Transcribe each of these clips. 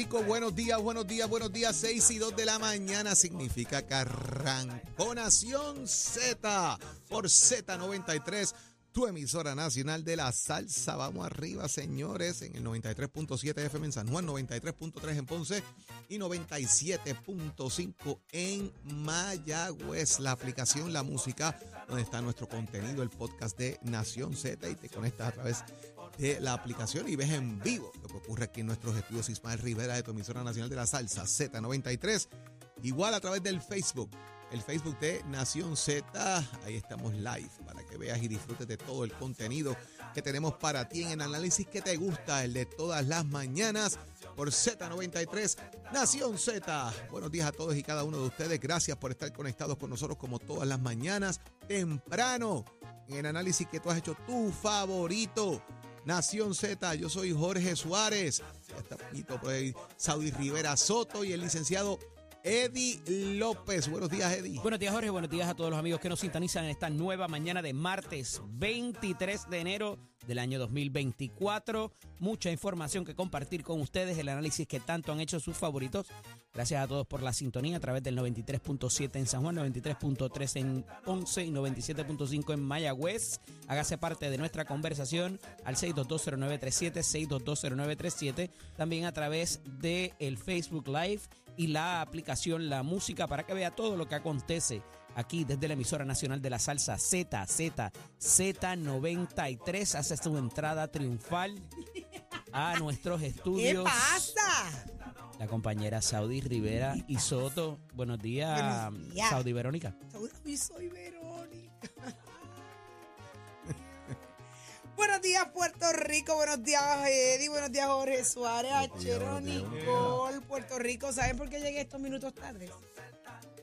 Rico. Buenos días, buenos días, buenos días. 6 y 2 de la mañana significa que arrancó Nación Z por Z93, tu emisora nacional de la salsa. Vamos arriba, señores, en el 93.7 FM en San Juan, 93.3 en Ponce y 97.5 en Mayagüez. La aplicación La Música, donde está nuestro contenido, el podcast de Nación Z y te conectas a través de la aplicación y ves en vivo lo que ocurre aquí en nuestros estudios Ismael Rivera de tu emisora nacional de la salsa Z93. Igual a través del Facebook, el Facebook de Nación Z. Ahí estamos live para que veas y disfrutes de todo el contenido que tenemos para ti en el análisis que te gusta, el de todas las mañanas por Z93 Nación Z. Buenos días a todos y cada uno de ustedes. Gracias por estar conectados con nosotros como todas las mañanas, temprano, en el análisis que tú has hecho tu favorito. Nación Z, yo soy Jorge Suárez. Saudi Rivera Soto y el licenciado Eddie López. Buenos días, Eddie. Buenos días, Jorge. Buenos días a todos los amigos que nos sintonizan en esta nueva mañana de martes 23 de enero del año 2024. Mucha información que compartir con ustedes, el análisis que tanto han hecho sus favoritos. Gracias a todos por la sintonía a través del 93.7 en San Juan, 93.3 en Ponce y 97.5 en Mayagüez. Hágase parte de nuestra conversación al 6220937, 6220937. También a través de el Facebook Live y la aplicación La Música para que vea todo lo que acontece aquí desde la emisora nacional de la salsa Z, Z, Z93. Hace su entrada triunfal a nuestros ¿Qué estudios. pasa? La compañera Saudi Rivera y Soto. Buenos días, Buenos días. Saudi Verónica. Hoy soy Verónica. Buenos días, Puerto Rico. Buenos días, Eddie. Buenos días, Jorge Suárez, Achero, Nicole. Puerto Rico. ¿Saben por qué llegué estos minutos tarde?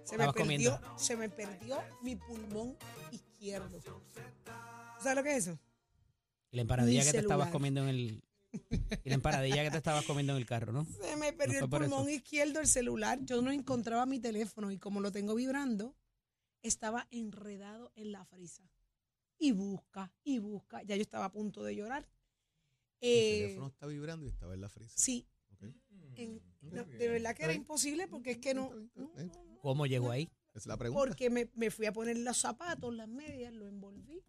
Se me, perdió, comiendo. se me perdió mi pulmón izquierdo. ¿Sabes lo que es eso? Y la empanadilla Mi que te estabas celular. comiendo en el. Y la empanadilla que te estabas comiendo en el carro, ¿no? Se me perdió fue el por pulmón izquierdo, el celular. Yo no encontraba mi teléfono y como lo tengo vibrando, estaba enredado en la frisa. Y busca, y busca. Ya yo estaba a punto de llorar. El Eh, teléfono está vibrando y estaba en la frisa. sí, en- no, de verdad que era imposible porque es que no, no, no, no. ¿Cómo llegó ahí? Esa es la pregunta. porque me, me fui a poner los zapatos, las medias, lo envolví,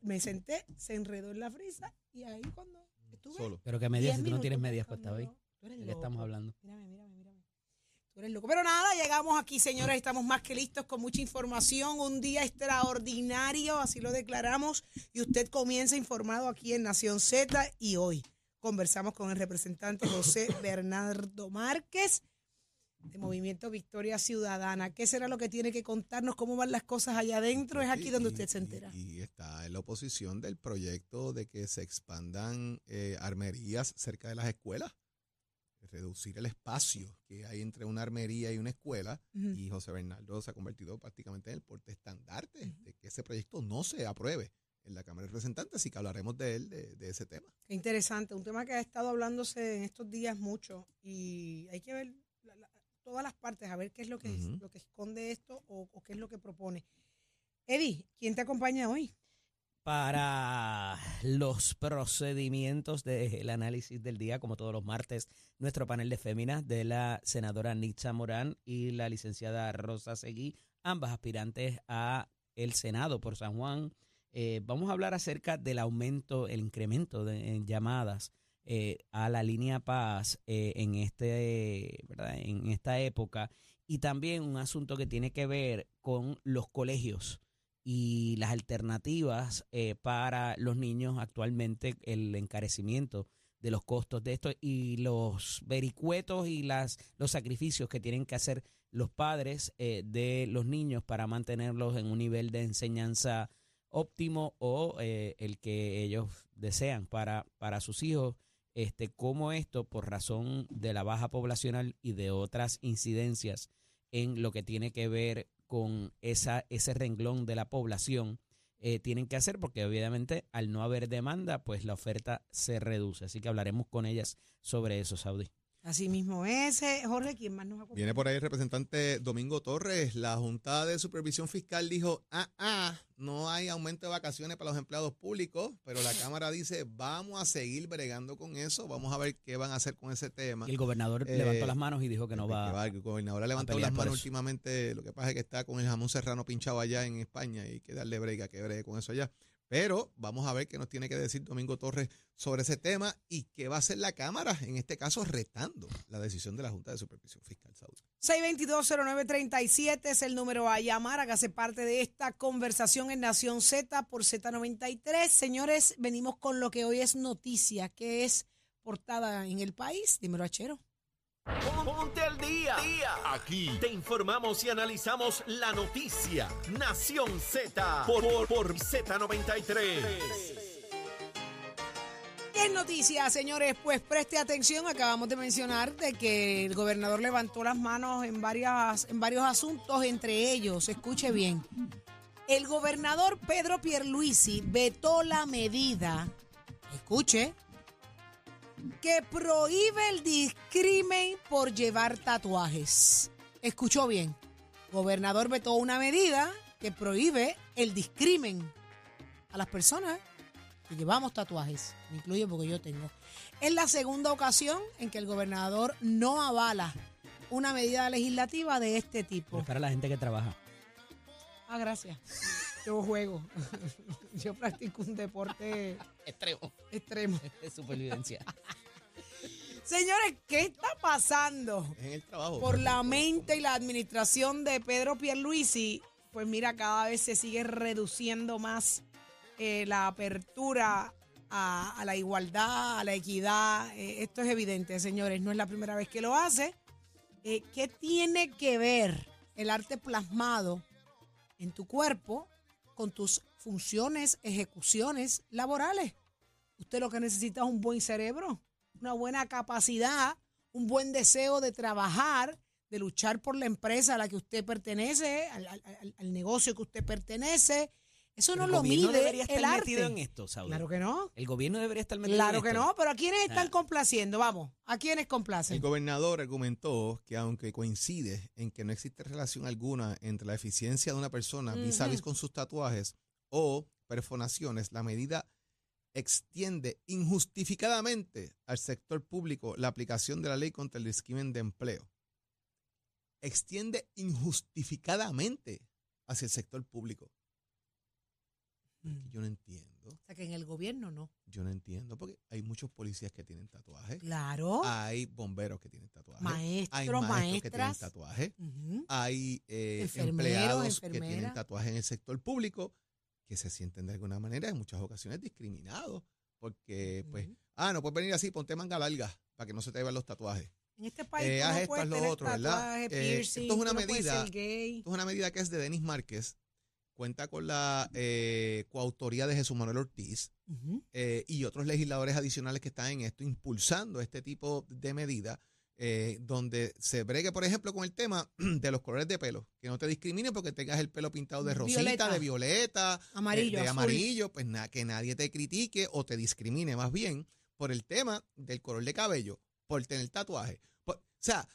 me senté, se enredó en la frisa y ahí cuando estuve Solo. Pero que medias, si 10 tú no tienes medias buscándolo. Tú eres ¿De qué estamos hablando? Mírame, mírame, mírame. Tú eres loco. Pero nada, llegamos aquí, señores. Estamos más que listos con mucha información. Un día extraordinario, así lo declaramos. Y usted comienza informado aquí en Nación Z. Y hoy conversamos con el representante José Bernardo Márquez de Movimiento Victoria Ciudadana. ¿Qué será lo que tiene que contarnos? ¿Cómo van las cosas allá adentro? Es aquí donde y- usted se y- entera. Y, está en la oposición del proyecto de que se expandan eh, armerías cerca de las escuelas. Reducir el espacio que hay entre una armería y una escuela. Y José Bernardo se ha convertido prácticamente en el porte estandarte de que ese proyecto no se apruebe en la Cámara de Representantes. Así que hablaremos de él, de, de ese tema. Qué interesante, un tema que ha estado hablándose en estos días mucho y hay que ver la- la- todas las partes, a ver qué es lo que, es- lo que esconde esto o, o qué es lo que propone. Eddie, ¿quién te acompaña hoy? Para los procedimientos del análisis del día, como todos los martes, nuestro panel de féminas de la senadora Nitza Morán y la licenciada Rosa Seguí, ambas aspirantes a el Senado por San Juan. Eh, vamos a hablar acerca del aumento, el incremento de en llamadas eh, a la línea Paz eh, en este, ¿verdad? en esta época y también un asunto que tiene que ver con los colegios y las alternativas eh, para los niños actualmente, el encarecimiento de los costos de esto y los vericuetos y las, los sacrificios que tienen que hacer los padres eh, de los niños para mantenerlos en un nivel de enseñanza óptimo o eh, el que ellos desean para, para sus hijos, este, cómo esto, por razón de la baja poblacional y de otras incidencias en lo que tiene que ver con esa, ese renglón de la población, eh, tienen que hacer porque obviamente al no haber demanda, pues la oferta se reduce. Así que hablaremos con ellas sobre eso, Saudi. Así mismo ese. Jorge, ¿quién más nos acompaña? Viene por ahí el representante Domingo Torres. La Junta de Supervisión Fiscal dijo, ah, ah, no hay aumento de vacaciones para los empleados públicos, pero la Cámara dice, vamos a seguir bregando con eso, vamos a ver qué van a hacer con ese tema. Y el gobernador Eh, levantó las manos y dijo que no Que va. El gobernador ha levantado las manos últimamente, lo que pasa es que está con el jamón serrano pinchado allá en España y hay que darle brega, que bregue con eso allá. Pero vamos a ver qué nos tiene que decir Domingo Torres sobre ese tema y qué va a hacer la Cámara, en este caso retando la decisión de la Junta de Supervisión Fiscal Saudi. 6220937 es el número a llamar. Hágase parte de esta conversación en Nación Z por Z93. Señores, venimos con lo que hoy es noticia, que es portada en el país. Dímelo, Achero. Ponte al día. Aquí te informamos y analizamos la noticia. Nación Z por, por, por Z93. ¿Qué es noticia, señores? Pues preste atención. Acabamos de mencionar de que el gobernador levantó las manos en, varias, en varios asuntos, entre ellos, escuche bien, el gobernador Pedro Pierluisi vetó la medida, escuche, que prohíbe el discrimen por llevar tatuajes. Escuchó bien. Gobernador vetó una medida que prohíbe el discrimen a las personas que llevamos tatuajes. Me incluye porque yo tengo. Es la segunda ocasión en que el gobernador no avala una medida legislativa de este Pero tipo. es para la gente que trabaja. Ah, gracias. Yo juego. Yo practico un deporte Extremo. extremo. De supervivencia. Señores, ¿qué está pasando? En el trabajo. por la mente y la administración de Pedro Pierluisi, pues mira, cada vez se sigue reduciendo más eh, la apertura a, a la igualdad, a la equidad. Eh, esto es evidente, señores, no es la primera vez que lo hace. Eh, ¿Qué tiene que ver el arte plasmado en tu cuerpo con tus funciones, ejecuciones laborales? Usted lo que necesita es un buen cerebro, una buena capacidad, un buen deseo de trabajar, de luchar por la empresa a la que usted pertenece, al, al- al- negocio que usted pertenece. Eso no el lo gobierno mide debería estar el arte. metido en esto, Saudi. Claro que no. El gobierno debería estar metido Claro en que esto. no, pero ¿a quiénes están Ah. complaciendo? Vamos, ¿a quiénes El complacen? gobernador argumentó que aunque coincide en que no existe relación alguna entre la eficiencia de una persona vis a vis con sus tatuajes o perforaciones, la medida extiende injustificadamente al sector público la aplicación de la ley contra el discrimen de empleo. Extiende injustificadamente hacia el sector público. Mm. Yo no entiendo. O sea, que en el gobierno no. Yo no entiendo porque hay muchos policías que tienen tatuajes. Claro. Hay bomberos que tienen tatuajes. hay Maestros, maestros que tienen maestras. tatuajes. Hay eh, Enfermeros, empleados que tienen tatuajes en el sector público que se sienten de alguna manera en muchas ocasiones discriminados. Porque, pues, ah, no puedes venir así, ponte manga larga para que no se te vean los tatuajes. En este país Eh, tú haz no esto, puedes tener otro, ¿verdad? tatuaje, Eh, esto es una tú medida-. Esto es una medida que es de Denis Márquez. Cuenta con la eh, coautoría de Jesús Manuel Ortiz. Eh, y otros legisladores adicionales que están en esto, impulsando este tipo de medidas, eh, donde se bregue, por ejemplo, con el tema de los colores de pelo, que no te discriminen porque tengas el pelo pintado de rosita, Violeta. de violeta, Amarillo, de, amarillo, pues nada, que nadie te critique o te discrimine más bien por el tema del color de cabello, por tener tatuaje. Por- o sea,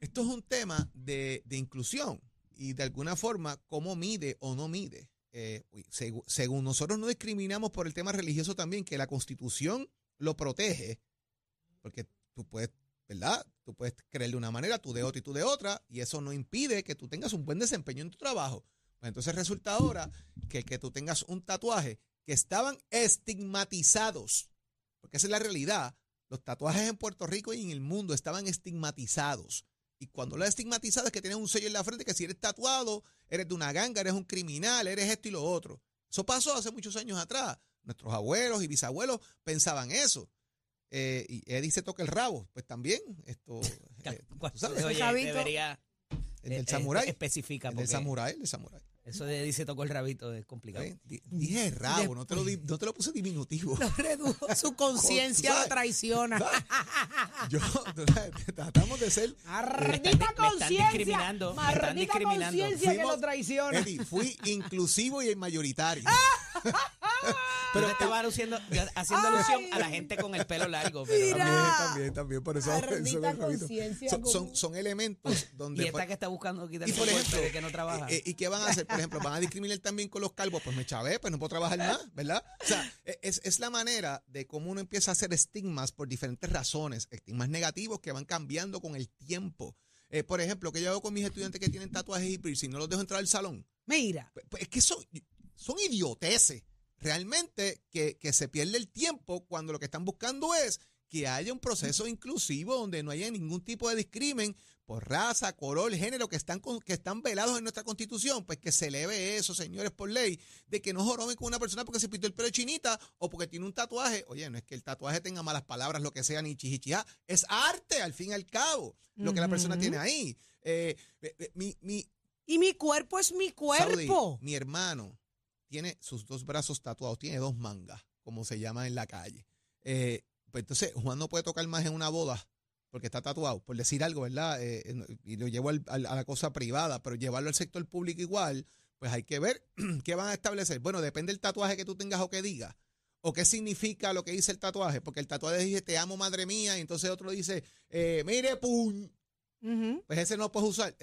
esto es un tema de, de inclusión y de alguna forma cómo mide o no mide. Eh, según nosotros no discriminamos por el tema religioso también, que la constitución lo protege, porque tú puedes, ¿verdad? Tú puedes creer de una manera, tú de otra y tú de otra, y eso no impide que tú tengas un buen desempeño en tu trabajo. Pues entonces resulta ahora que, que tú tengas un tatuaje que estaban estigmatizados, porque esa es la realidad. Los tatuajes en Puerto Rico y en el mundo estaban estigmatizados. Y cuando lo estigmatizado es que tienes un sello en la frente que si eres tatuado, eres de una ganga, eres un criminal, eres esto y lo otro. Eso pasó hace muchos años atrás. Nuestros abuelos y bisabuelos pensaban eso. Eh, y Eddie se toca el rabo, pues también esto eh, tú sabes, Oye, Rabito. debería. el eh, del eh, samurái, Especifica, el del samurái, el del samurái. Eso de dice tocó el rabito es complicado. ¿eh? Di- Dije rabo, no te lo di- no te lo puse diminutivo. Lo redujo, su conciencia lo sabes. traiciona. Yo tratamos de ser Maldita me están conciencia. Maldita conciencia que lo traiciona. Eddie, fui inclusivo y mayoritario. Pero estaba aluciendo, haciendo alusión a la gente con el pelo largo. Pero, Mira. También, también, también. Por eso, son, son, son elementos donde. y esta que está buscando quitar y su por ejemplo, de que no trabaja. eh, eh, ¿y qué van a hacer? Por ejemplo, van a discriminar también con los calvos. Pues me chavé, pues no puedo trabajar más, ¿verdad? O sea, e- es, es la manera de cómo uno empieza a hacer estigmas por diferentes razones, estigmas negativos que van cambiando con el tiempo. Eh, por ejemplo, que yo hago con mis estudiantes que tienen tatuajes y piercing, no los dejo entrar al salón. Mira, Pues, pues, es que son, son idioteces. Realmente que, que se pierde el tiempo cuando lo que están buscando es que haya un proceso inclusivo donde no haya ningún tipo de discrimen por raza, color, género que están, con- que están velados en nuestra constitución. Pues que se eleve eso, señores, por ley, de que no joroben con una persona porque se pintó el pelo chinita o porque tiene un tatuaje. Oye, no es que el tatuaje tenga malas palabras, lo que sea, ni chichichija. Es arte, al fin y al cabo, lo que la persona tiene ahí. Eh, eh, eh, mi, mi, y mi cuerpo es mi Saudi, cuerpo. mi hermano tiene sus dos brazos tatuados, tiene dos mangas, como se llama en la calle. Eh, pues entonces, Juan no puede tocar más en una boda porque está tatuado, por decir algo, ¿verdad? Eh, eh, y lo llevo al- al- a la cosa privada, pero llevarlo al sector público igual, pues hay que ver qué van a establecer. Bueno, depende del tatuaje que tú tengas o que digas. ¿O qué significa lo que dice el tatuaje? Porque el tatuaje dice, te amo, madre mía, y entonces otro dice, eh, mire, pum, pues ese no lo puedes usar.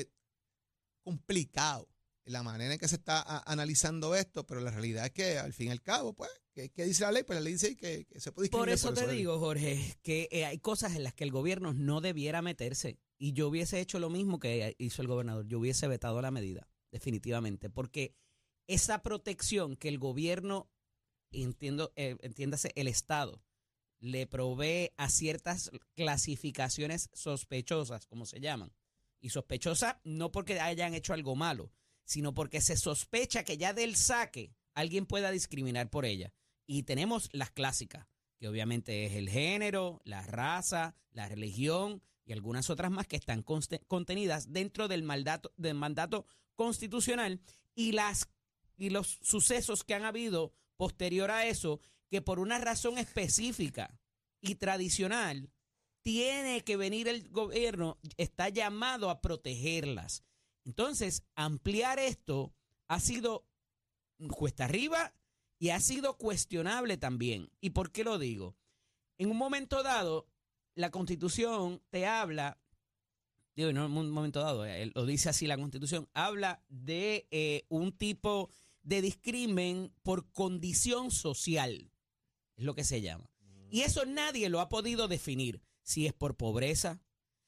Complicado la manera en que se está analizando esto, pero la realidad es que al fin y al cabo, pues, ¿qué, qué dice la ley? Pues la ley dice que, que se puede Por discriminar eso te digo, Jorge, que eh, hay cosas en las que el gobierno no debiera meterse. Y yo hubiese hecho lo mismo que hizo el gobernador. Yo hubiese vetado la medida, definitivamente. Porque esa protección que el gobierno, entiendo, eh, entiéndase, el Estado, le provee a ciertas clasificaciones sospechosas, como se llaman. Y sospechosa no porque hayan hecho algo malo, sino porque se sospecha que ya del saque alguien pueda discriminar por ella. Y tenemos las clásicas, que obviamente es el género, la raza, la religión y algunas otras más que están contenidas dentro del mandato, del mandato constitucional y las y los sucesos que han habido posterior a eso, que por una razón específica y tradicional, tiene que venir el gobierno, está llamado a protegerlas. Entonces, ampliar esto ha sido cuesta arriba y ha sido cuestionable también. ¿Y por qué lo digo? En un momento dado, la constitución te habla, digo, no en un momento dado, eh, lo dice así la constitución, habla de eh, un tipo de discrimen por condición social, es lo que se llama. Y eso nadie lo ha podido definir, si es por pobreza,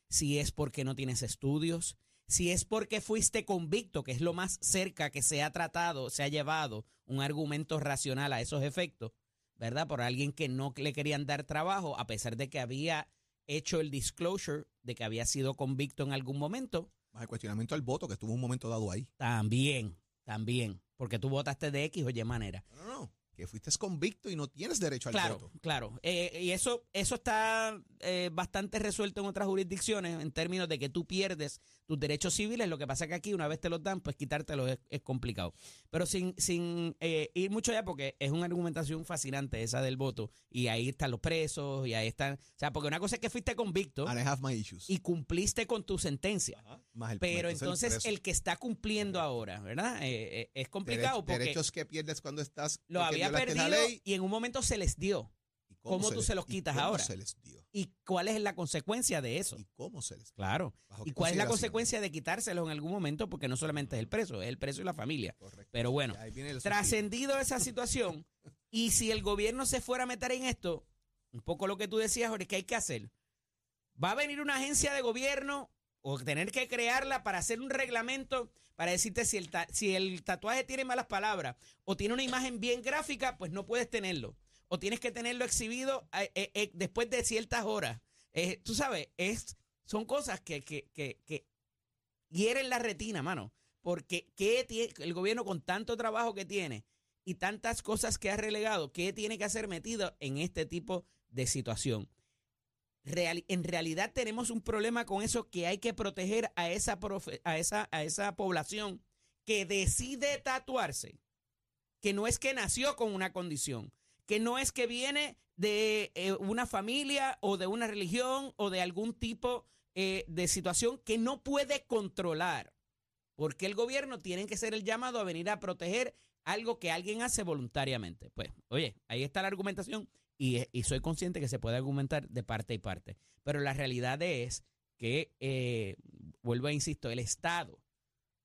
si es porque no tienes estudios, si es porque fuiste convicto, que es lo más cerca que se ha tratado, se ha llevado un argumento racional a esos efectos, ¿verdad? Por alguien que no le querían dar trabajo, a pesar de que había hecho el disclosure de que había sido convicto en algún momento, Más el cuestionamiento al voto que estuvo un momento dado ahí. también, también, porque tú votaste de X o Y manera. No, no, no. Que fuiste convicto y no tienes derecho al Claro, voto. claro. Eh, y eso, eso está eh, bastante resuelto en otras jurisdicciones en términos de que tú pierdes tus derechos civiles. Lo que pasa que aquí, una vez te los dan, pues quitártelos es, es complicado. Pero sin, sin eh, ir mucho allá, porque es una argumentación fascinante esa del voto. Y ahí están los presos, y ahí están. O sea, porque una cosa es que fuiste convicto And I have my issues. y cumpliste con tu sentencia. Ajá. Más el- Pero entonces el que está cumpliendo ahora, ¿verdad? Eh, es complicado Derech- porque derechos que pierdes cuando estás lo había perdido y en un momento se les dio. ¿Y ¿Cómo tú les- se los y quitas cómo ahora? se les dio? ¿Y cuál es la consecuencia de eso? ¿Y cómo se les dio? Claro. ¿Bajo ¿Y cuál es la consecuencia de quitárselos en algún momento? Porque no solamente es el preso, es el preso y la familia. Correcto. Pero bueno, trascendido esa situación, y si el gobierno se fuera a meter en esto, un poco lo que tú decías, Jorge, ¿qué hay que hacer? Va a venir una agencia de gobierno o tener que crearla para hacer un reglamento para decirte si el, ta- si el tatuaje tiene malas palabras o tiene una imagen bien gráfica, pues no puedes tenerlo. O tienes que tenerlo exhibido eh, eh, eh, después de ciertas horas. Tú sabes, es, son cosas que, que, que, hieren la retina, mano. Porque ¿qué el gobierno con tanto trabajo que tiene y tantas cosas que ha relegado, ¿qué tiene que hacer metido en este tipo de situación? En realidad tenemos un problema con eso que hay que proteger a esa, profe- a esa población que decide tatuarse, que no es que nació con una condición, que no es que viene de eh, una familia o de una religión o de algún tipo eh, de situación que no puede controlar. Porque el gobierno tiene que ser el llamado a venir a proteger algo que alguien hace voluntariamente. Pues, oye, ahí está la argumentación y, y soy consciente que se puede argumentar de parte y parte. Pero la realidad es que, eh, vuelvo a insisto, el Estado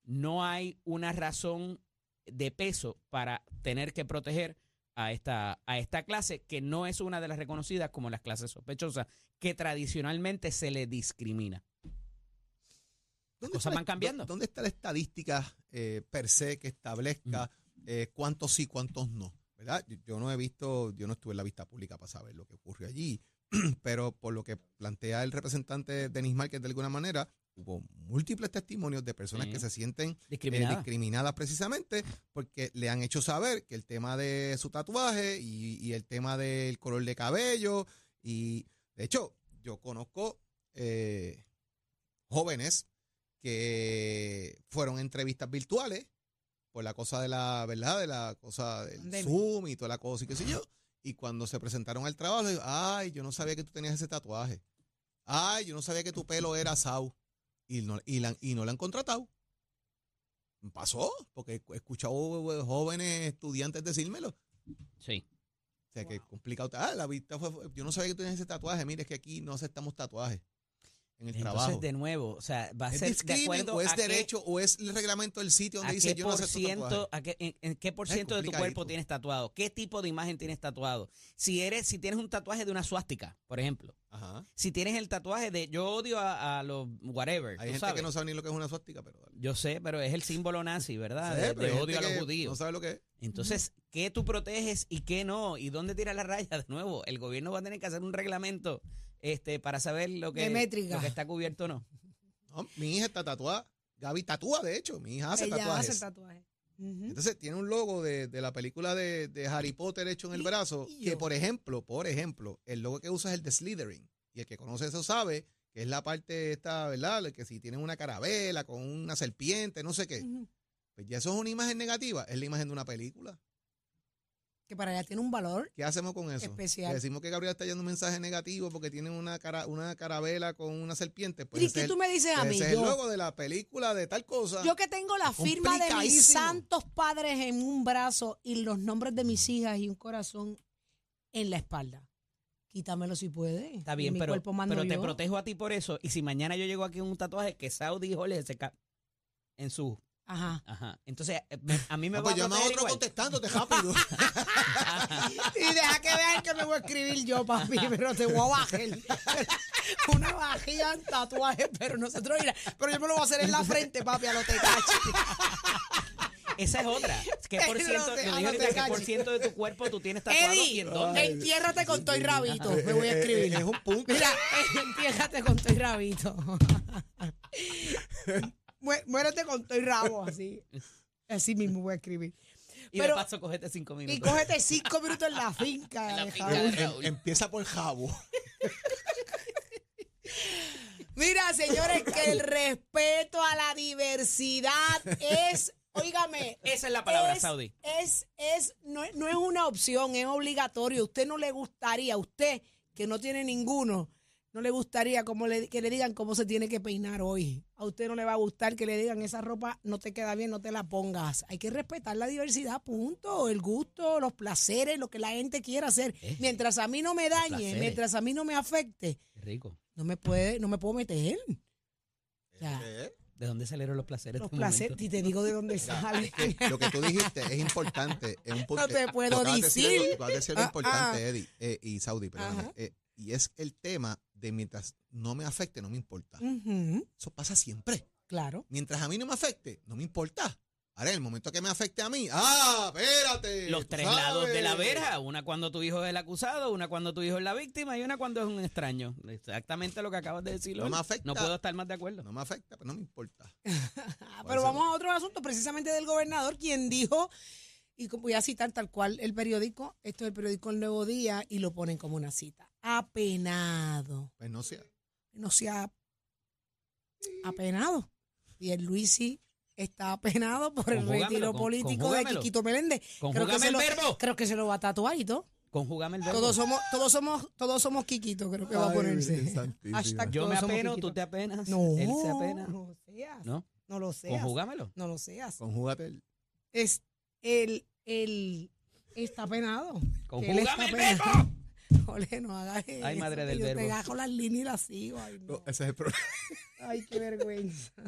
no hay una razón de peso para tener que proteger a esta, a esta clase, que no es una de las reconocidas como las clases sospechosas, que tradicionalmente se le discrimina. ¿Dónde cosas van cambiando. ¿Dónde está la estadística eh, per se que establezca eh, cuántos sí, cuántos no? ¿Verdad? Yo, yo no he visto, yo no estuve en la vista pública para saber lo que ocurrió allí, pero por lo que plantea el representante Denis Márquez de alguna manera, hubo múltiples testimonios de personas Sí. que se sienten eh, Discriminada. discriminadas precisamente porque le han hecho saber que el tema de su tatuaje y, y el tema del color de cabello y de hecho yo conozco eh, jóvenes que fueron entrevistas virtuales por la cosa de la verdad de la cosa del. Zoom y toda la cosa y qué sé yo y cuando se presentaron al trabajo digo, ay yo no sabía que tú tenías ese tatuaje ay yo no sabía que tu pelo era sau y no, y, la- y no la han contratado. Pasó, porque he escuchado eh, jóvenes estudiantes decírmelo. Sí. O sea, que complicado. Ah, la vista fue, fue- yo no sabía que tú tenías ese tatuaje. Mire, es que aquí no aceptamos tatuajes en el Entonces, trabajo. de nuevo, o sea, va a ¿Es ser de acuerdo o es a qué- derecho o es el reglamento del sitio ¿A donde dice yo no acepto ciento, a qué- en, en qué por ciento de tu cuerpo tienes tatuado? ¿Qué tipo de imagen tienes tatuado? Si eres, si tienes un tatuaje de una suástica, por ejemplo. Ajá. Si tienes el tatuaje de yo odio a, a los whatever. Hay gente sabes. que no sabe ni lo que es una suástica, pero... Yo sé, pero es el símbolo nazi, ¿verdad? Sí, de odio a los judíos. No sabe lo que es. Entonces, ¿qué tú proteges y qué no? ¿Y dónde tira la raya? De nuevo, el gobierno va a tener que hacer un reglamento este, para saber lo que, lo que está cubierto o no. No, mi hija está tatuada. Gaby tatúa, de hecho. Mi hija hace Ella tatuajes. hace. Entonces tiene un logo de, de la película de, de Harry Potter hecho en el brazo, que por ejemplo, por ejemplo, el logo que usa es el de Slytherin. Y el que conoce eso sabe que es la parte esta, ¿verdad? Que si tienen una carabela con una serpiente, no sé qué. Pues ya eso es una imagen negativa, es la imagen de una película. Que para ella tiene un valor. ¿Qué hacemos con eso? Especial. Le decimos que Gabriela está yendo un mensaje negativo porque tiene una, cara, una carabela con una serpiente. Pues ¿Y qué tú el- me dices a mí? ese es el Yo, logo de la película de tal cosa. yo que tengo la firma de mis santos padres en un brazo y los nombres de mis hijas y un corazón en la espalda. Quítamelo si puedes. Está bien, mi pero, cuerpo mando pero te yo. protejo a ti por eso. Y si mañana yo llego aquí con un tatuaje que Saudi y Jorge se en su. Ajá. Ajá. Entonces, eh, me- a mí me Ah, va pues a llama a otro igual. contestándote rápido. Y deja que vean que me voy a escribir yo, papi, pero te voy a bajar. Una vajilla en tatuaje, pero nosotros, mira, pero yo me lo voy a hacer en la frente, papi, a los tecachi. Esa es otra. ¿Qué por No ciento, te- lo no te ahorita, ¿qué por calles. ciento de tu cuerpo tú tienes tatuado y Eddie, en dónde? entiérrate con Toy Rabito, me voy a escribir. Es un punto. Mira, entiérrate con Toy Rabito. Mué- Muérete con Toy Rabo, así. Así mismo voy a escribir. y pero- de paso, cogete cinco minutos. Y cógete cinco minutos en la finca. En la de finca Raúl. de Raúl. Empieza por jabo. Mira, señores, que el respeto a la diversidad es, óigame, Esa es la palabra, es, Saudi. Es, es, no, es- no es una opción, es obligatorio. A usted no le gustaría, a usted que no tiene ninguno, no le gustaría como le, que le digan cómo se tiene que peinar hoy. A usted no le va a gustar que le digan esa ropa no te queda bien, no te la pongas. Hay que respetar la diversidad, punto. El gusto, los placeres, lo que la gente quiera hacer. Eh, Mientras a mí no me dañe, mientras a mí no me afecte, rico. no me puede, no me puedo meter. O sea, ¿De dónde salieron los placeres? los de un placeres, y te digo de dónde sale. Lo que tú dijiste es importante. Es un punto, No te eh, puedo decir algo- tú acabas de decir algo Ah, importante, ah. Eddie, eh, y Saudi, perdóname. Ajá. Eh, y es el tema de mientras no me afecte, no me importa. Eso pasa siempre. claro. Mientras a mí no me afecte, no me importa. Ahora, en el momento que me afecte a mí, ¡ah, espérate! Los tres lados de la verja, una cuando tu hijo es el acusado, una cuando tu hijo es la víctima y una cuando es un extraño. Exactamente lo que acabas de decir. No me afecta. No puedo estar más de acuerdo. No me afecta, pero no me importa. Pero vamos a otro asunto, precisamente del gobernador, quien dijo, y voy a citar tal cual el periódico, esto es el periódico El Nuevo Día, y lo ponen como una cita. Apenado. Pues no sea. No sea apenado. Y el Luisi está apenado por el retiro político de. Quiquito Meléndez. Creo que, Conjúgame se el lo, verbo. creo que se lo va a tatuar y todo. Conjúgame el verbo. Todos somos, todos somos, todos somos Quiquito, creo que va a ponerse. Hashtag Yo me apeno, tú te apenas, No, él se apena. no lo seas. ¿No? No lo seas. Conjúgamelo. No lo seas. Conjúgate el. Es el él está penado. Con Que él está ¡Júgame el penado. Ole, no hagas eso. Ay, madre que del yo verbo. te agarro las líneas y las sigo. Ay, no. No, ese es el problema. Ay, qué vergüenza.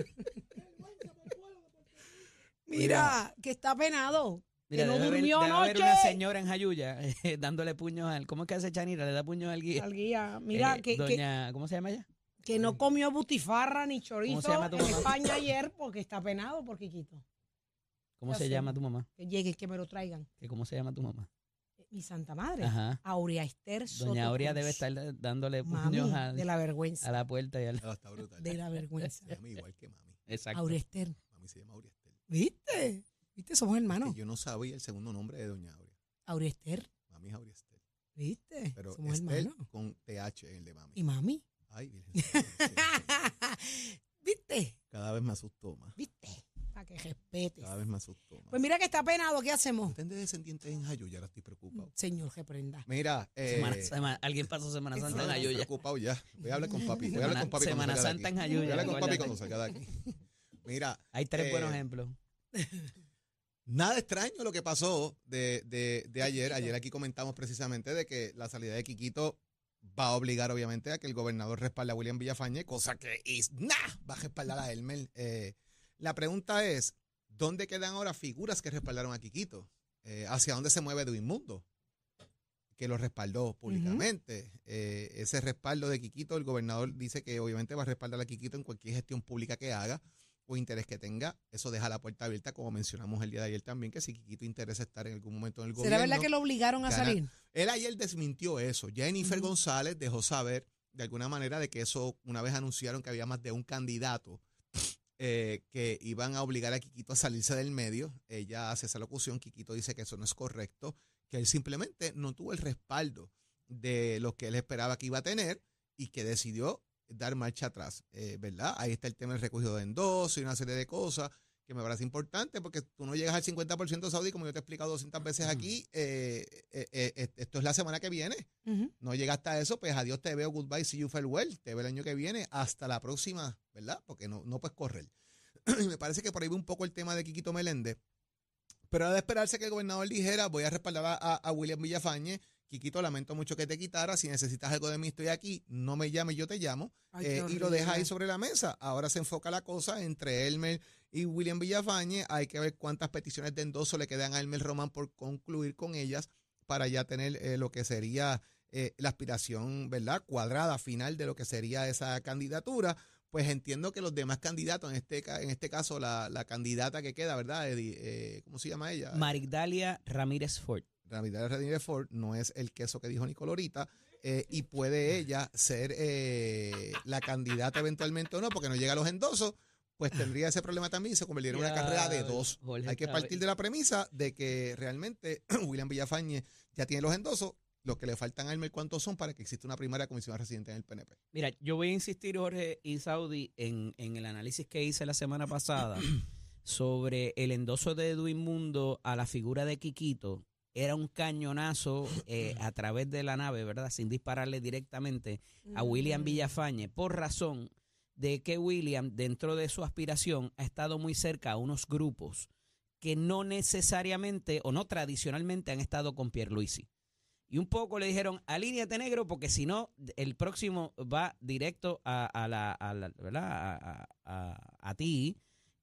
Mira, que está penado. Mira, que no debe haber- durmió debe haber una señora en Jayuya eh, dándole puños al. ¿Cómo es que hace Chanira? Le da puños al guía. Al guía. Mira, Eh, que, que, doña, ¿Cómo se llama ella? que no comió butifarra ni chorizo se llama tu en mamá? España ayer porque está penado por Quiquito. ¿Cómo Ya se sé. llama tu mamá? Que llegue, que me lo traigan. ¿Que ¿Cómo se llama tu mamá? Mi santa madre. Ajá. Aurea Esther Soto Doña Aurea Cruz. debe estar dándole Mami, puños a, de la vergüenza. a la puerta y al. No, está brutal. De la vergüenza. Se llama igual que mami. Exacto. Aurea Esther. Mami se llama Aurea Estel. ¿Viste? ¿Viste? Somos hermanos. Que yo no sabía el segundo nombre de Doña Aurea. Aurea Esther. Mami es Aurea Estel. ¿Viste? Pero Somos Estel hermanos. con TH en el de mami. ¿Y mami? Ay, Virgen ¿Viste? Cada vez me asustó más. ¿Viste? Para que respetes. Cada vez me asustó más. Pues mira que está penado. ¿Qué hacemos? Usted de descendientes en Jayuya, ahora estoy preocupado. Señor, reprenda. Mira, eh, Semana- sema- alguien pasó Semana Santa en estoy Jayuya. preocupado ya. Voy a hablar con papi. Voy a hablar Semana, con papi cuando Semana salga de Santa en aquí. Voy a Jayuya. hablar con papi acuérdate. cuando salga de aquí. Mira, Hay tres Eh, buenos ejemplos. Nada extraño lo que pasó de, de- de ayer. Ayer aquí comentamos precisamente de que la salida de Quiquito va a obligar obviamente a que el gobernador respalde a William Villafañe, cosa que is nah, va a respaldar a Elmer. Eh, la pregunta es, ¿dónde quedan ahora figuras que respaldaron a Quiquito? Eh, ¿Hacia dónde se mueve Edwin Mundo? Que lo respaldó públicamente. Eh, ese respaldo de Quiquito, el gobernador dice que obviamente va a respaldar a Quiquito en cualquier gestión pública que haga o interés que tenga, eso deja la puerta abierta, como mencionamos el día de ayer también, que si Quiquito interesa estar en algún momento en el gobierno. ¿Será verdad que lo obligaron a gana- salir? Él ayer desmintió eso. Jennifer. González dejó saber de alguna manera de que eso, una vez anunciaron que había más de un candidato eh, que iban a obligar a Quiquito a salirse del medio. Ella hace esa locución, Quiquito dice que eso no es correcto, que él simplemente no tuvo el respaldo de lo que él esperaba que iba a tener y que decidió dar marcha atrás, eh, ¿verdad? Ahí está el tema del recogido de endoso y una serie de cosas que me parece importante porque tú no llegas al 50% Saudi, como yo te he explicado 200 veces aquí, eh, eh, eh, esto es la semana que viene. No llega hasta eso, pues adiós, te veo, goodbye, see you farewell, te veo el año que viene, hasta la próxima, ¿verdad? Porque no, no puedes correr. Y me parece que por ahí va un poco el tema de Quiquito Meléndez. Pero era de esperarse que el gobernador dijera, voy a respaldar a, a- a William Villafañe. Quiquito, lamento mucho que te quitara. Si necesitas algo de mí, estoy aquí. No me llames, yo te llamo. Ay, Eh, y lo deja ahí sobre la mesa. Ahora se enfoca la cosa entre Elmer y William Villafañe. Hay que ver cuántas peticiones de endoso le quedan a Elmer Román por concluir con ellas para ya tener eh, lo que sería eh, la aspiración, ¿verdad? Cuadrada final de lo que sería esa candidatura. Pues entiendo que los demás candidatos, en este, en este caso la, la candidata que queda, ¿verdad? Eddie, eh, ¿Cómo se llama ella? Marigdalia Ramírez Ford. Navidad Rodríguez Ford no es el queso que dijo Nicolorita eh, y puede ella ser eh, la candidata eventualmente o no, porque no llega a los endosos, pues tendría ese problema también y se convertiría en una carrera de dos. Jorge Hay que partir de la premisa de que realmente William Villafañe ya tiene los endosos, lo que le faltan a Elmer cuántos son para que exista una primera comisión residente en el PNP. Mira, yo voy a insistir, Jorge y Saudi, en, en el análisis que hice la semana pasada sobre el endoso de Edwin Mundo a la figura de Quiquito. Era un cañonazo eh, a través de la nave, ¿verdad? Sin dispararle directamente a William. Villafañe, por razón de que William, dentro de su aspiración, ha estado muy cerca a unos grupos que no necesariamente o no tradicionalmente han estado con Pierluisi. Y un poco le dijeron, alíñate negro, porque si no, el próximo va directo a, a la, a la- ¿verdad? A- a- a ti.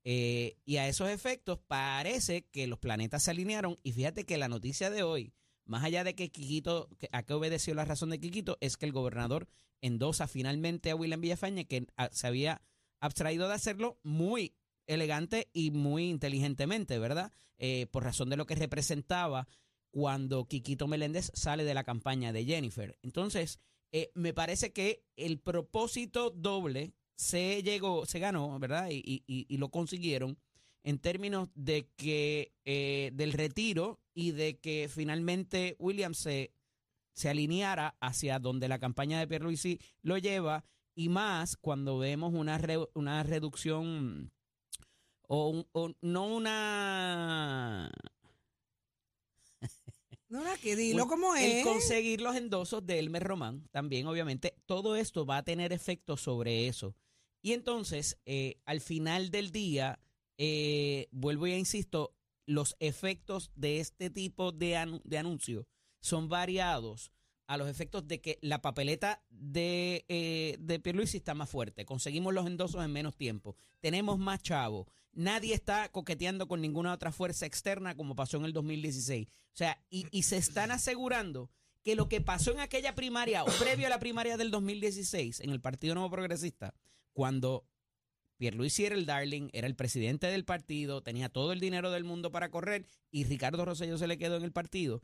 Eh, y a esos efectos parece que los planetas se alinearon. Y fíjate que la noticia de hoy, más allá de que Quiquito, a qué obedeció la razón de Quiquito, es que el gobernador endosa finalmente a William Villafañe, que ah, se había abstraído de hacerlo muy elegante y muy inteligentemente, ¿verdad? Eh, por razón de lo que representaba cuando Quiquito Meléndez sale de la campaña de Jennifer. Entonces, eh, me parece que el propósito doble se llegó, se ganó, ¿verdad? Y, y- y- y lo consiguieron en términos de que eh, del retiro y de que finalmente William se, se alineara hacia donde la campaña de Pierluisi lo lleva y más cuando vemos una, re- una reducción o, un- o no una No, no, que dilo como el es. conseguir los endosos de Elmer Román, también obviamente, todo esto va a tener efecto sobre eso. Y entonces, eh, al final del día, eh, vuelvo y insisto, los efectos de este tipo de, anu- de anuncios son variados a los efectos de que la papeleta de, eh, de Pierluisi está más fuerte, conseguimos los endosos en menos tiempo, tenemos más chavos, nadie está coqueteando con ninguna otra fuerza externa como pasó en el 2016. O sea, y se están asegurando que lo que pasó en aquella primaria o previo a la primaria del 2016 en el Partido Nuevo Progresista, cuando Pierluisi era el darling, era el presidente del partido, tenía todo el dinero del mundo para correr y Ricardo Rosselló se le quedó en el partido,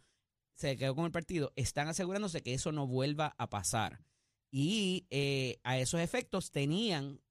se quedó con el partido, están asegurándose que eso no vuelva a pasar. Y eh, a esos efectos tenían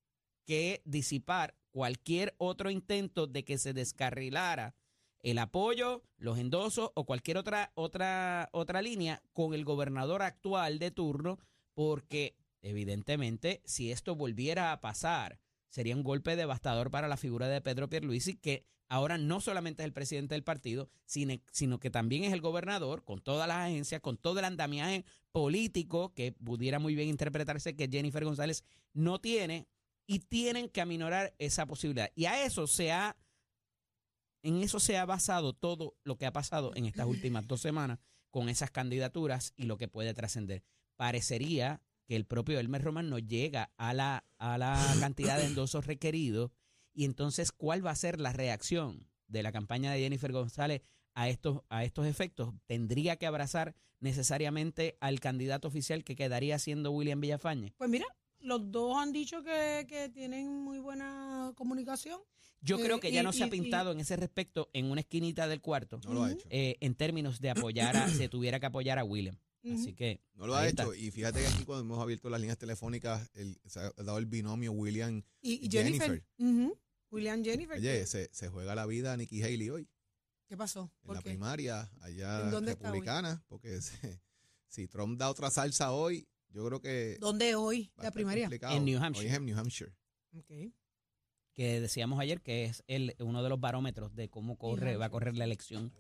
que disipar cualquier otro intento de que se descarrilara el apoyo, los endosos o cualquier otra, otra, otra línea con el gobernador actual de turno, porque evidentemente si esto volviera a pasar, sería un golpe devastador para la figura de Pedro Pierluisi, que ahora no solamente es el presidente del partido, sino, que también es el gobernador, con todas las agencias, con todo el andamiaje político, que pudiera muy bien interpretarse que Jennifer González no tiene, y tienen que aminorar esa posibilidad. Y a eso se ha, en eso se ha basado todo lo que ha pasado en estas últimas dos semanas con esas candidaturas y lo que puede trascender. Parecería que el propio Elmer Román no llega a la, a la cantidad de endosos requeridos. Y entonces, ¿cuál va a ser la reacción de la campaña de Jennifer González a estos, a estos efectos? ¿Tendría que abrazar necesariamente al candidato oficial que quedaría siendo William Villafañe? Pues mira, los dos han dicho que, que tienen muy buena comunicación. Yo Eh, creo que ya y- no se ha y- pintado en ese respecto en una esquinita del cuarto. No lo ha hecho. eh, en términos de apoyar a, se tuviera que apoyar a William. Así que No lo ha hecho. está. Y fíjate que aquí cuando hemos abierto las líneas telefónicas, el- se ha dado el binomio William. Y, y Jennifer. William Jennifer. Oye, se, se juega la vida a Nikki Haley hoy. ¿Qué pasó? En ¿Por la qué? primaria, allá ¿En dónde está hoy? republicana. Porque se- si Trump da otra salsa hoy, yo creo que. ¿Dónde hoy? La primaria. complicado. En New Hoy Hampshire. es en New Hampshire. Ok. que decíamos ayer que es el, uno de los barómetros de cómo corre, va a correr la elección.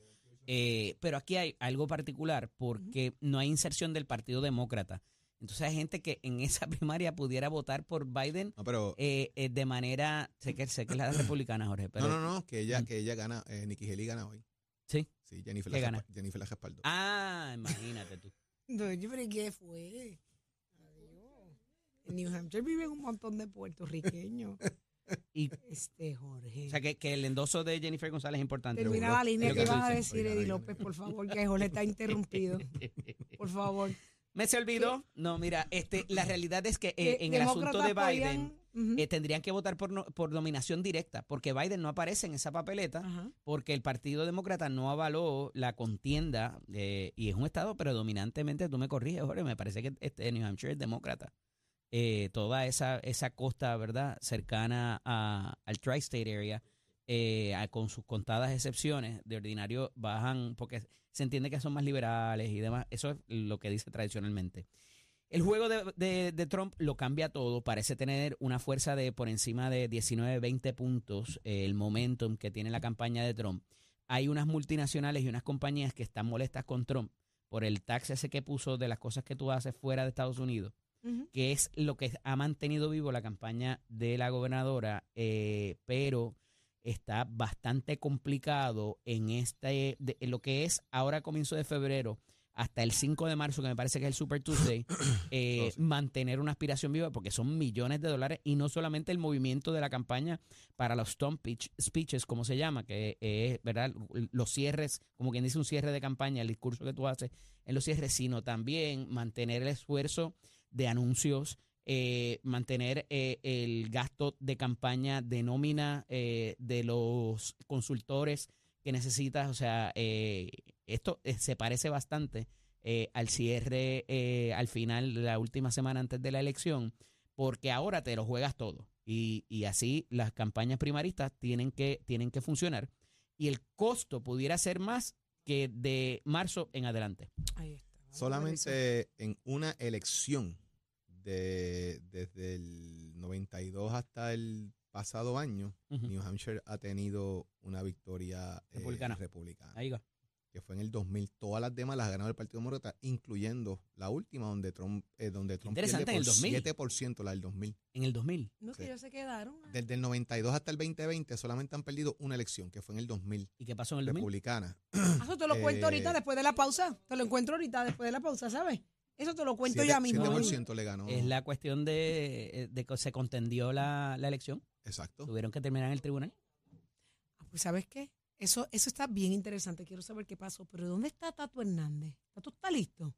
Eh, pero aquí hay algo particular porque no hay inserción del Partido Demócrata. Entonces hay gente que en esa primaria pudiera votar por Biden No, pero. eh, eh, de manera, sé que, sé que es la republicana, Jorge, pero... no, no, no, que ella, que ella gana, eh, Nikki Haley gana hoy. Sí. Sí, Jennifer, ¿Qué la, gana? Jennifer la respaldó. Ah, imagínate tú. No, yo, pero ¿qué fue? Adiós. En New Hampshire viven un montón de puertorriqueños. Y, Este Jorge. o sea, que, que el endoso de Jennifer González es importante. Termina la línea que ibas a decir, Eddie. López, por favor, que Jorge está interrumpido. Por favor. ¿Me se olvidó? No, mira, este, la realidad es que eh, en el asunto de Biden... podían- eh, tendrían que votar por, no- por nominación directa, porque Biden no aparece en esa papeleta, porque el Partido Demócrata no avaló la contienda, eh, y es un estado predominantemente, tú me corriges, Jorge, me parece que este, New Hampshire es demócrata. Eh, toda esa, esa costa, ¿verdad?, cercana al Tri-State Area, eh, con sus contadas excepciones, de ordinario bajan, porque se entiende que son más liberales y demás, eso es lo que dice tradicionalmente. El juego de Trump lo cambia todo, parece tener una fuerza de por encima de 19, 20 puntos, eh, el momentum que tiene la campaña de Trump. Hay unas multinacionales y unas compañías que están molestas con Trump por el tax ese que puso de las cosas que tú haces fuera de Estados Unidos, Que es lo que ha mantenido vivo la campaña de la gobernadora, eh, pero está bastante complicado en este, de- en lo que es ahora comienzo de febrero hasta el 5 de marzo, que me parece que es el Super Tuesday, eh, Oh, sí. mantener una aspiración viva, porque son millones de dólares y no solamente el movimiento de la campaña para los stump pitch- speeches, como se llama, que es, ¿verdad? Los cierres, como quien dice un cierre de campaña, el discurso que tú haces en los cierres, sino también mantener el esfuerzo de anuncios, eh, mantener eh, el gasto de campaña de nómina eh, de los consultores que necesitas. O sea, eh, esto eh, se parece bastante al cierre al final, la última semana antes de la elección, porque ahora te lo juegas todo. Y, y así las campañas primaristas tienen que, tienen que funcionar. Y el costo pudiera ser más que de marzo en adelante. Ahí está. Solamente en una elección de, desde el 92 hasta el pasado año. New Hampshire ha tenido una victoria eh, Republicana. republicana. Ahí va. Que fue en el 2000. Todas las demás las ha ganado el Partido Demócrata, incluyendo la última, donde Trump, eh, donde Trump pierde Interesante, en el por 2000. 7%, la del 2000. En el 2000. No, que Sí. ellos se quedaron. Desde el 92 hasta el 2020 solamente han perdido una elección, que fue en el 2000, ¿Y qué pasó en el 2000? republicana. Ah, Eso te lo cuento Eh, ahorita después de la pausa. Te lo encuentro ahorita después de la pausa, ¿sabes? Eso te lo cuento Siete- ya mismo. 7% le ganó. Es la cuestión de, eh, de que se contendió la, la elección. Exacto. Tuvieron que terminar en el tribunal. Ah, Pues ¿sabes qué? Eso, eso está bien interesante. Quiero saber qué pasó. Pero ¿dónde está Tato Hernández? ¿Tato está listo?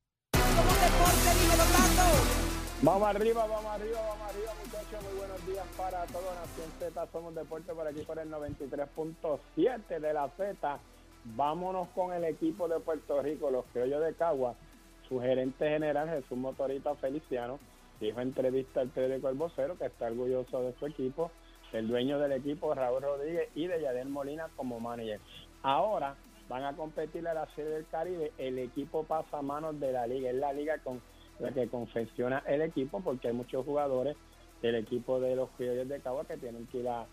Vamos arriba, vamos arriba, vamos arriba, muchachos. Muy buenos días para toda Nación Z. Somos Deporte por aquí por el 93.7 de la Z. Vámonos con el equipo de Puerto Rico, los criollos de Cagua. Su gerente general, Jesús Motorita Feliciano, dijo en entrevista al periódico El Vocero que está orgulloso de su equipo, el dueño del equipo, Raúl Rodríguez, y de Yadel Molina como manager. Ahora van a competir a la Serie del Caribe. El equipo pasa a manos de la liga. Es la liga con la que confecciona el equipo porque hay muchos jugadores del equipo de los criollos de Cagua que tienen que ir a,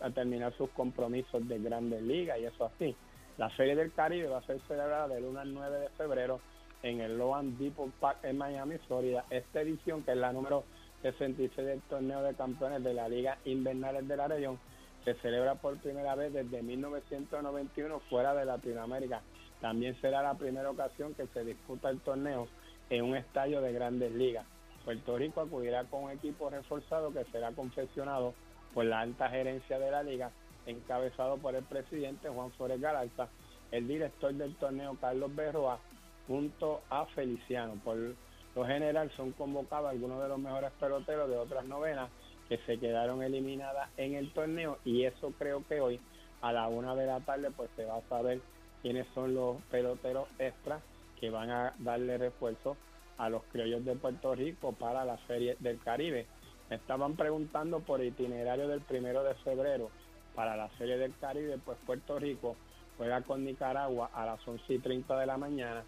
a terminar sus compromisos de grandes ligas y eso así. La Serie del Caribe va a ser celebrada del 1 al 9 de febrero en el Loan Depot Park en Miami, Florida. Esta edición, que es la número 66 del torneo de campeones de la Liga Invernales de la región, se celebra por primera vez desde 1991 fuera de Latinoamérica. También será la primera ocasión que se disputa el torneo en un estadio de grandes ligas. Puerto Rico acudirá con un equipo reforzado que será confeccionado por la alta gerencia de la liga, encabezado por el presidente Juan Flores Galarza, el director del torneo Carlos Berroa, junto a Feliciano. Por lo general son convocados algunos de los mejores peloteros de otras novenas que se quedaron eliminadas en el torneo y eso creo que hoy a la una de la tarde pues se va a saber quiénes son los peloteros extras que van a darle refuerzo a los criollos de Puerto Rico para la Serie del Caribe. Me estaban preguntando por el itinerario del primero de febrero para la Serie del Caribe, pues Puerto Rico juega con Nicaragua a las 11 y 30 de la mañana,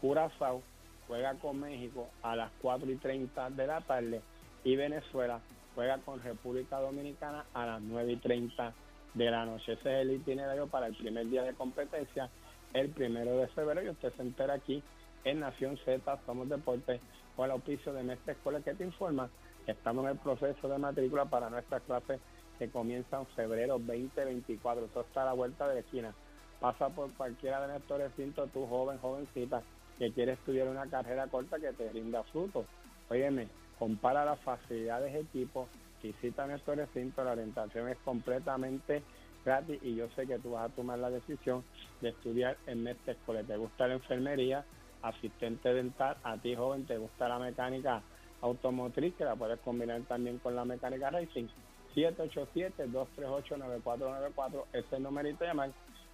Curazao juega con México a las 4 y 30 de la tarde y Venezuela juega con República Dominicana a las 9 y 30 de la noche. Ese es el itinerario para el primer día de competencia, el primero de febrero, y usted se entera aquí en Nación Z, Somos Deportes, con el auspicio de Mestre Escuela que te informa estamos en el proceso de matrícula para nuestras clases que comienzan en febrero 2024. Esto está a la vuelta de la esquina. Pasa por cualquiera de nuestros recintos, tú joven, jovencita, que quiere estudiar una carrera corta que te rinda frutos. Óyeme, compara las facilidades de equipo, visita nuestro recinto, la orientación es completamente gratis y yo sé que tú vas a tomar la decisión de estudiar en Mestre Escuela. ¿Te gusta la enfermería? asistente dental, a ti joven te gusta la mecánica automotriz, que la puedes combinar también con la mecánica racing. 787-238-9494, ese numerito llamar.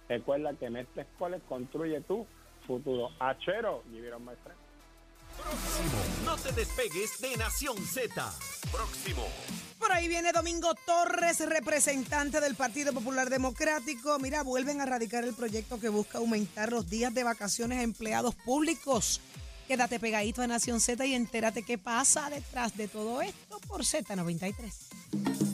Recuerda que Mestre Escuela construye tu futuro. Achero, vivieron maestra. Próximo. No te despegues de Nación Z. Próximo. Por ahí viene Domingo Torres, representante del Partido Popular Democrático. Mira, vuelven a radicar el proyecto que busca aumentar los días de vacaciones a empleados públicos. Quédate pegadito a Nación Z y entérate qué pasa detrás de todo esto por Z93.